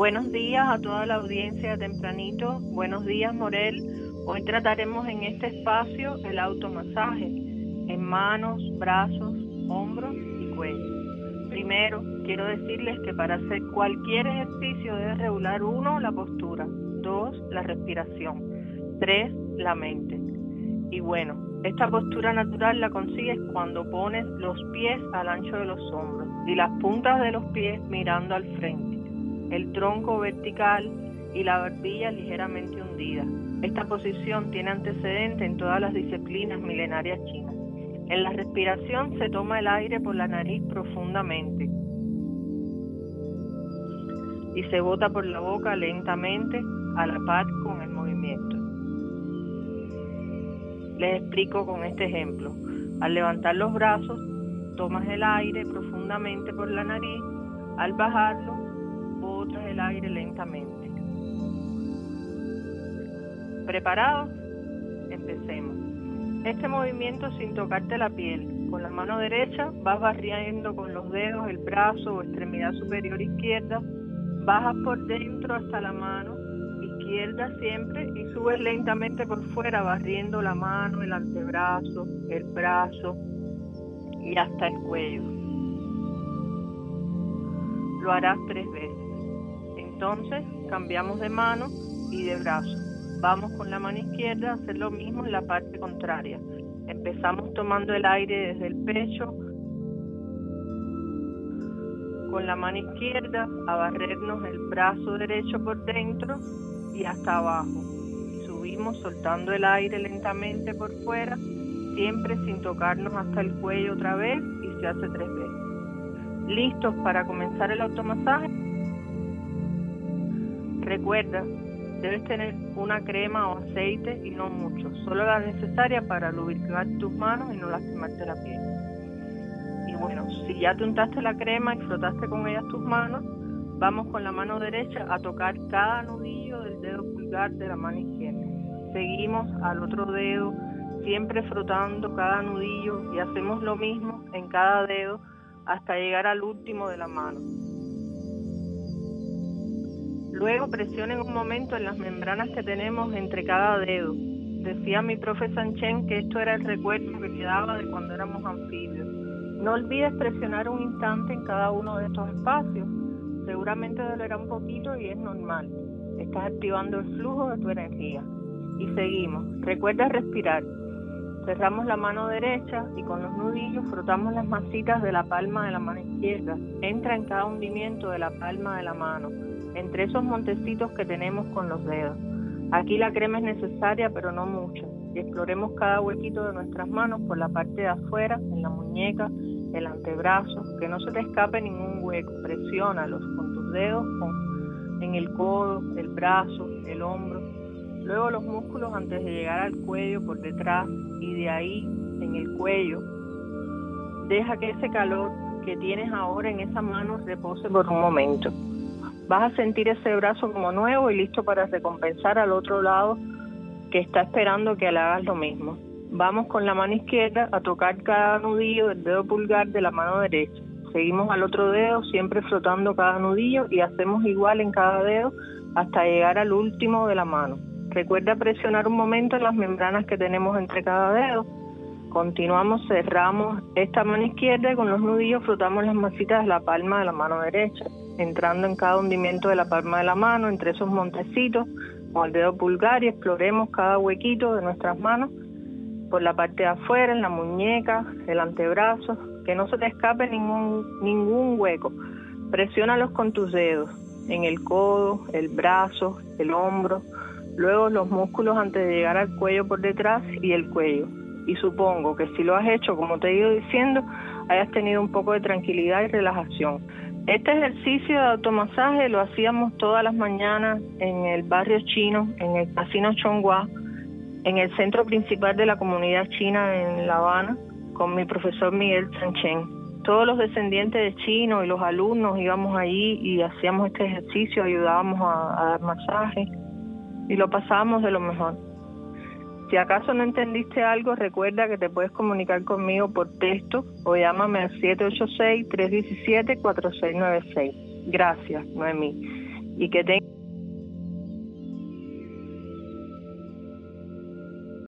Buenos días a toda la audiencia tempranito. Buenos días, Morel. Hoy trataremos en este espacio el automasaje en manos, brazos, hombros y cuello. Primero, quiero decirles que para hacer cualquier ejercicio debe regular uno, la postura, dos, la respiración, tres, la mente. Y bueno, esta postura natural la consigues cuando pones los pies al ancho de los hombros y las puntas de los pies mirando al frente el tronco vertical y la barbilla ligeramente hundida. Esta posición tiene antecedente en todas las disciplinas milenarias chinas. En la respiración se toma el aire por la nariz profundamente y se bota por la boca lentamente a la par con el movimiento. Les explico con este ejemplo. Al levantar los brazos, tomas el aire profundamente por la nariz. Al bajarlo, botas el aire lentamente. ¿Preparados? Empecemos. Este movimiento sin tocarte la piel. Con la mano derecha vas barriendo con los dedos el brazo o extremidad superior izquierda. Bajas por dentro hasta la mano izquierda siempre y subes lentamente por fuera barriendo la mano, el antebrazo, el brazo y hasta el cuello. Lo harás tres veces. Entonces cambiamos de mano y de brazo. Vamos con la mano izquierda a hacer lo mismo en la parte contraria. Empezamos tomando el aire desde el pecho. Con la mano izquierda a barrernos el brazo derecho por dentro y hasta abajo. Subimos soltando el aire lentamente por fuera, siempre sin tocarnos hasta el cuello otra vez y se hace tres veces. ¿Listos para comenzar el automasaje? Recuerda, debes tener una crema o aceite y no mucho, solo la necesaria para lubricar tus manos y no lastimarte la piel. Y bueno, si ya te untaste la crema y frotaste con ella tus manos, vamos con la mano derecha a tocar cada nudillo del dedo pulgar de la mano izquierda. Seguimos al otro dedo, siempre frotando cada nudillo y hacemos lo mismo en cada dedo hasta llegar al último de la mano. Luego presionen un momento en las membranas que tenemos entre cada dedo. Decía mi profe Sanchen que esto era el recuerdo que quedaba de cuando éramos anfibios. No olvides presionar un instante en cada uno de estos espacios. Seguramente dolerá un poquito y es normal. Estás activando el flujo de tu energía. Y seguimos. Recuerda respirar. Cerramos la mano derecha y con los nudillos frotamos las masitas de la palma de la mano izquierda. Entra en cada hundimiento de la palma de la mano entre esos montecitos que tenemos con los dedos. Aquí la crema es necesaria, pero no mucho. Y exploremos cada huequito de nuestras manos por la parte de afuera, en la muñeca, el antebrazo, que no se te escape ningún hueco. Presiónalos con tus dedos, en el codo, el brazo, el hombro. Luego los músculos antes de llegar al cuello por detrás y de ahí en el cuello. Deja que ese calor que tienes ahora en esa mano repose por un momento vas a sentir ese brazo como nuevo y listo para recompensar al otro lado que está esperando que le hagas lo mismo. Vamos con la mano izquierda a tocar cada nudillo del dedo pulgar de la mano derecha. Seguimos al otro dedo, siempre frotando cada nudillo y hacemos igual en cada dedo hasta llegar al último de la mano. Recuerda presionar un momento en las membranas que tenemos entre cada dedo. Continuamos, cerramos esta mano izquierda y con los nudillos frotamos las masitas de la palma de la mano derecha entrando en cada hundimiento de la palma de la mano, entre esos montecitos, con el dedo pulgar y exploremos cada huequito de nuestras manos por la parte de afuera, en la muñeca, el antebrazo, que no se te escape ningún, ningún hueco. Presiónalos con tus dedos, en el codo, el brazo, el hombro, luego los músculos antes de llegar al cuello por detrás y el cuello. Y supongo que si lo has hecho, como te he ido diciendo, hayas tenido un poco de tranquilidad y relajación. Este ejercicio de automasaje lo hacíamos todas las mañanas en el barrio chino, en el Casino Chonghua, en el centro principal de la comunidad china en La Habana, con mi profesor Miguel Sanchen. Todos los descendientes de chinos y los alumnos íbamos allí y hacíamos este ejercicio, ayudábamos a, a dar masaje y lo pasábamos de lo mejor. Si acaso no entendiste algo, recuerda que te puedes comunicar conmigo por texto o llámame al 786-317-4696. Gracias, Noemí. y que tengas